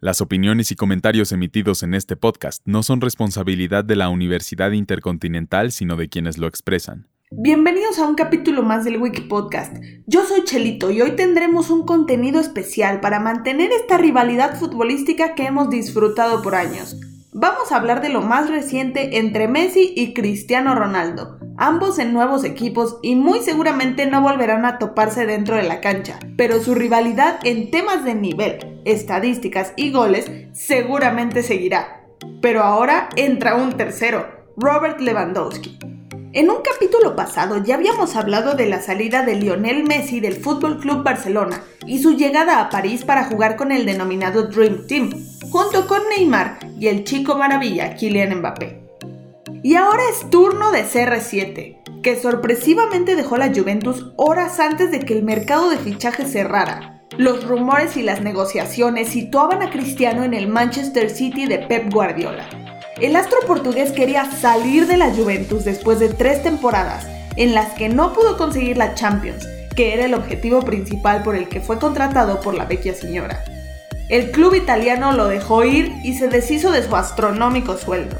Las opiniones y comentarios emitidos en este podcast no son responsabilidad de la Universidad Intercontinental, sino de quienes lo expresan. Bienvenidos a un capítulo más del Wiki Podcast. Yo soy Chelito y hoy tendremos un contenido especial para mantener esta rivalidad futbolística que hemos disfrutado por años. Vamos a hablar de lo más reciente entre Messi y Cristiano Ronaldo, ambos en nuevos equipos y muy seguramente no volverán a toparse dentro de la cancha, pero su rivalidad en temas de nivel, estadísticas y goles seguramente seguirá. Pero ahora entra un tercero, Robert Lewandowski. En un capítulo pasado ya habíamos hablado de la salida de Lionel Messi del Fútbol Club Barcelona y su llegada a París para jugar con el denominado Dream Team, junto con Neymar y el chico maravilla Kylian Mbappé. Y ahora es turno de CR7, que sorpresivamente dejó la Juventus horas antes de que el mercado de fichajes cerrara. Los rumores y las negociaciones situaban a Cristiano en el Manchester City de Pep Guardiola. El astro portugués quería salir de la Juventus después de tres temporadas en las que no pudo conseguir la Champions, que era el objetivo principal por el que fue contratado por la vecchia señora. El club italiano lo dejó ir y se deshizo de su astronómico sueldo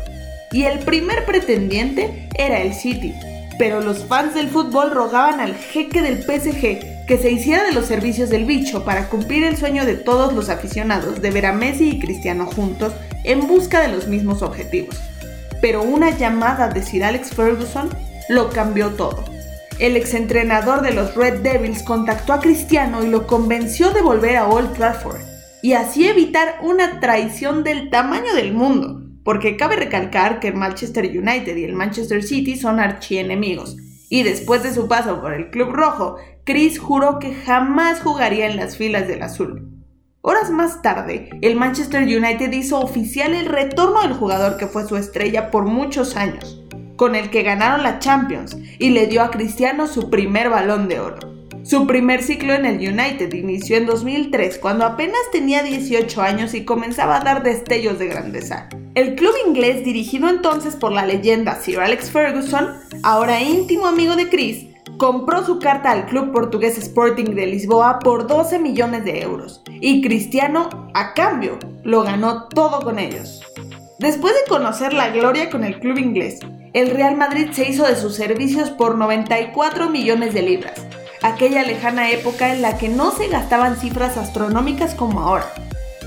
y el primer pretendiente era el City. Pero los fans del fútbol rogaban al jeque del PSG que se hiciera de los servicios del bicho para cumplir el sueño de todos los aficionados de ver a Messi y Cristiano juntos en busca de los mismos objetivos. Pero una llamada de Sir Alex Ferguson lo cambió todo. El exentrenador de los Red Devils contactó a Cristiano y lo convenció de volver a Old Trafford y así evitar una traición del tamaño del mundo porque cabe recalcar que el Manchester United y el Manchester City son archienemigos. Y después de su paso por el Club Rojo, Chris juró que jamás jugaría en las filas del azul. Horas más tarde, el Manchester United hizo oficial el retorno del jugador que fue su estrella por muchos años, con el que ganaron la Champions y le dio a Cristiano su primer balón de oro. Su primer ciclo en el United inició en 2003, cuando apenas tenía 18 años y comenzaba a dar destellos de grandeza. El club inglés, dirigido entonces por la leyenda Sir Alex Ferguson, ahora íntimo amigo de Chris, compró su carta al club portugués Sporting de Lisboa por 12 millones de euros y Cristiano, a cambio, lo ganó todo con ellos. Después de conocer la gloria con el club inglés, el Real Madrid se hizo de sus servicios por 94 millones de libras aquella lejana época en la que no se gastaban cifras astronómicas como ahora.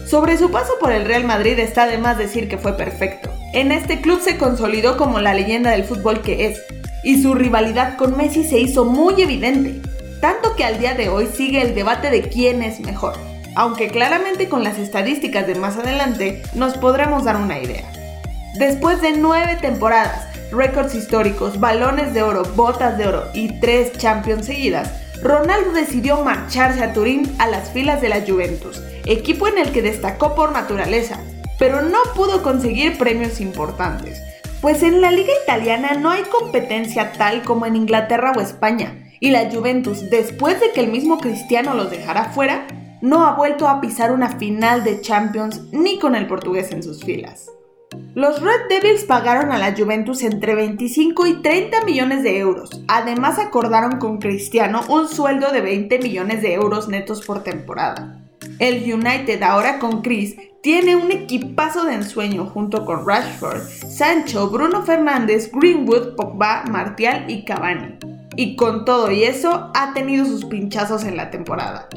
Sobre su paso por el Real Madrid está de más decir que fue perfecto. En este club se consolidó como la leyenda del fútbol que es, y su rivalidad con Messi se hizo muy evidente, tanto que al día de hoy sigue el debate de quién es mejor, aunque claramente con las estadísticas de más adelante nos podremos dar una idea. Después de nueve temporadas, récords históricos, balones de oro, botas de oro y tres Champions seguidas, Ronaldo decidió marcharse a Turín a las filas de la Juventus, equipo en el que destacó por naturaleza, pero no pudo conseguir premios importantes, pues en la liga italiana no hay competencia tal como en Inglaterra o España, y la Juventus, después de que el mismo Cristiano los dejara fuera, no ha vuelto a pisar una final de Champions ni con el portugués en sus filas. Los Red Devils pagaron a la Juventus entre 25 y 30 millones de euros. Además acordaron con Cristiano un sueldo de 20 millones de euros netos por temporada. El United ahora con Chris tiene un equipazo de ensueño junto con Rashford, Sancho, Bruno Fernández, Greenwood, Pogba, Martial y Cavani. Y con todo y eso ha tenido sus pinchazos en la temporada.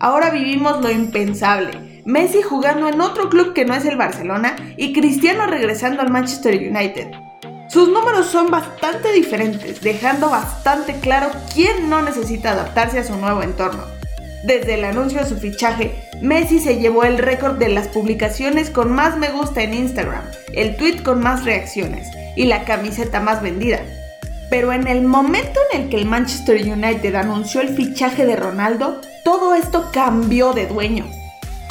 Ahora vivimos lo impensable Messi jugando en otro club que no es el Barcelona y Cristiano regresando al Manchester United. Sus números son bastante diferentes, dejando bastante claro quién no necesita adaptarse a su nuevo entorno. Desde el anuncio de su fichaje, Messi se llevó el récord de las publicaciones con más me gusta en Instagram, el tweet con más reacciones y la camiseta más vendida. Pero en el momento en el que el Manchester United anunció el fichaje de Ronaldo, todo esto cambió de dueño.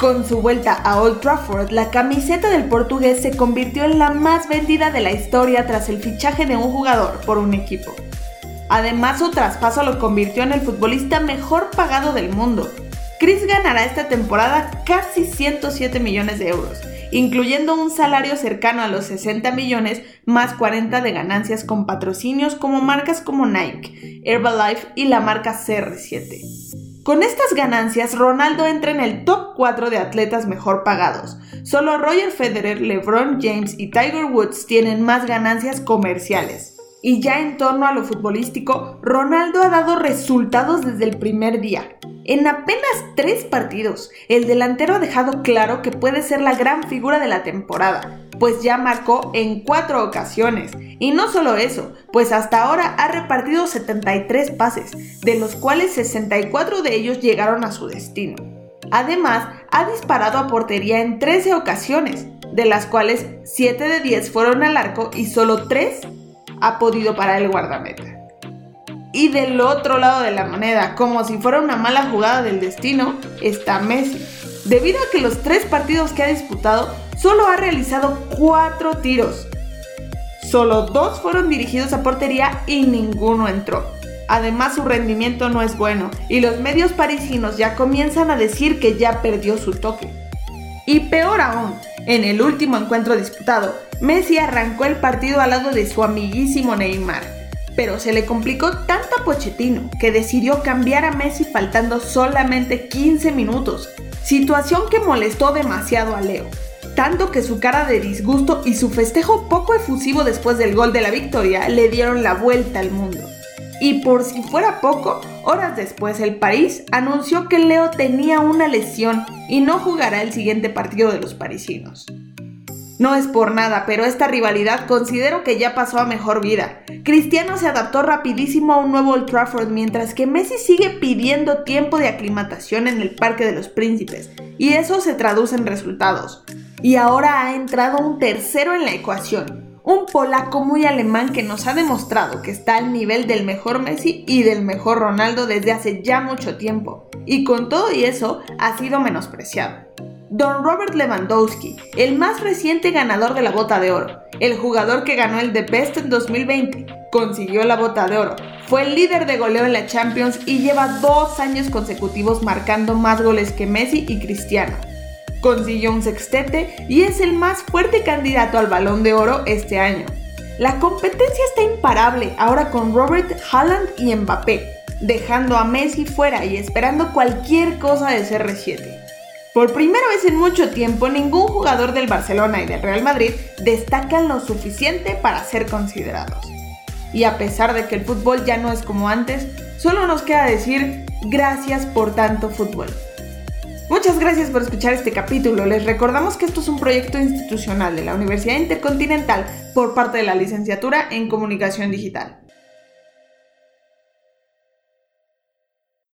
Con su vuelta a Old Trafford, la camiseta del portugués se convirtió en la más vendida de la historia tras el fichaje de un jugador por un equipo. Además, su traspaso lo convirtió en el futbolista mejor pagado del mundo. Chris ganará esta temporada casi 107 millones de euros, incluyendo un salario cercano a los 60 millones más 40 de ganancias con patrocinios como marcas como Nike, Herbalife y la marca CR7. Con estas ganancias, Ronaldo entra en el top 4 de atletas mejor pagados. Solo Roger Federer, LeBron James y Tiger Woods tienen más ganancias comerciales. Y ya en torno a lo futbolístico, Ronaldo ha dado resultados desde el primer día. En apenas tres partidos, el delantero ha dejado claro que puede ser la gran figura de la temporada, pues ya marcó en cuatro ocasiones. Y no solo eso, pues hasta ahora ha repartido 73 pases, de los cuales 64 de ellos llegaron a su destino. Además, ha disparado a portería en 13 ocasiones, de las cuales 7 de 10 fueron al arco y solo 3 ha podido parar el guardameta. Y del otro lado de la moneda, como si fuera una mala jugada del destino, está Messi. Debido a que los tres partidos que ha disputado, solo ha realizado cuatro tiros. Solo dos fueron dirigidos a portería y ninguno entró. Además su rendimiento no es bueno y los medios parisinos ya comienzan a decir que ya perdió su toque. Y peor aún, en el último encuentro disputado, Messi arrancó el partido al lado de su amiguísimo Neymar, pero se le complicó tanto a Pochettino que decidió cambiar a Messi faltando solamente 15 minutos, situación que molestó demasiado a Leo, que su cara de disgusto y su festejo poco efusivo después del gol de la victoria le dieron la vuelta al mundo. Y por si fuera poco, horas después el París anunció que Leo tenía una lesión y no jugará el siguiente partido de los parisinos. No es por nada, pero esta rivalidad considero que ya pasó a mejor vida. Cristiano se adaptó rapidísimo a un nuevo Old Trafford, mientras que Messi sigue pidiendo tiempo de aclimatación en el Parque de los Príncipes, y eso se traduce en resultados. Y ahora ha entrado un tercero en la ecuación, un polaco muy alemán que nos ha demostrado que está al nivel del mejor Messi y del mejor Ronaldo desde hace ya mucho tiempo, y con todo y eso ha sido menospreciado. Don Robert Lewandowski, el más reciente ganador de la bota de oro, el jugador que ganó el The Best en 2020, consiguió la bota de oro, fue el líder de goleo en la Champions y lleva dos años consecutivos marcando más goles que Messi y Cristiano consiguió un sextete y es el más fuerte candidato al balón de oro este año. La competencia está imparable ahora con Robert Haaland y Mbappé, dejando a Messi fuera y esperando cualquier cosa de CR7. Por primera vez en mucho tiempo, ningún jugador del Barcelona y del Real Madrid destacan lo suficiente para ser considerados. Y a pesar de que el fútbol ya no es como antes, solo nos queda decir gracias por tanto fútbol. Muchas gracias por escuchar este capítulo. Les recordamos que esto es un proyecto institucional de la Universidad Intercontinental por parte de la licenciatura en Comunicación Digital.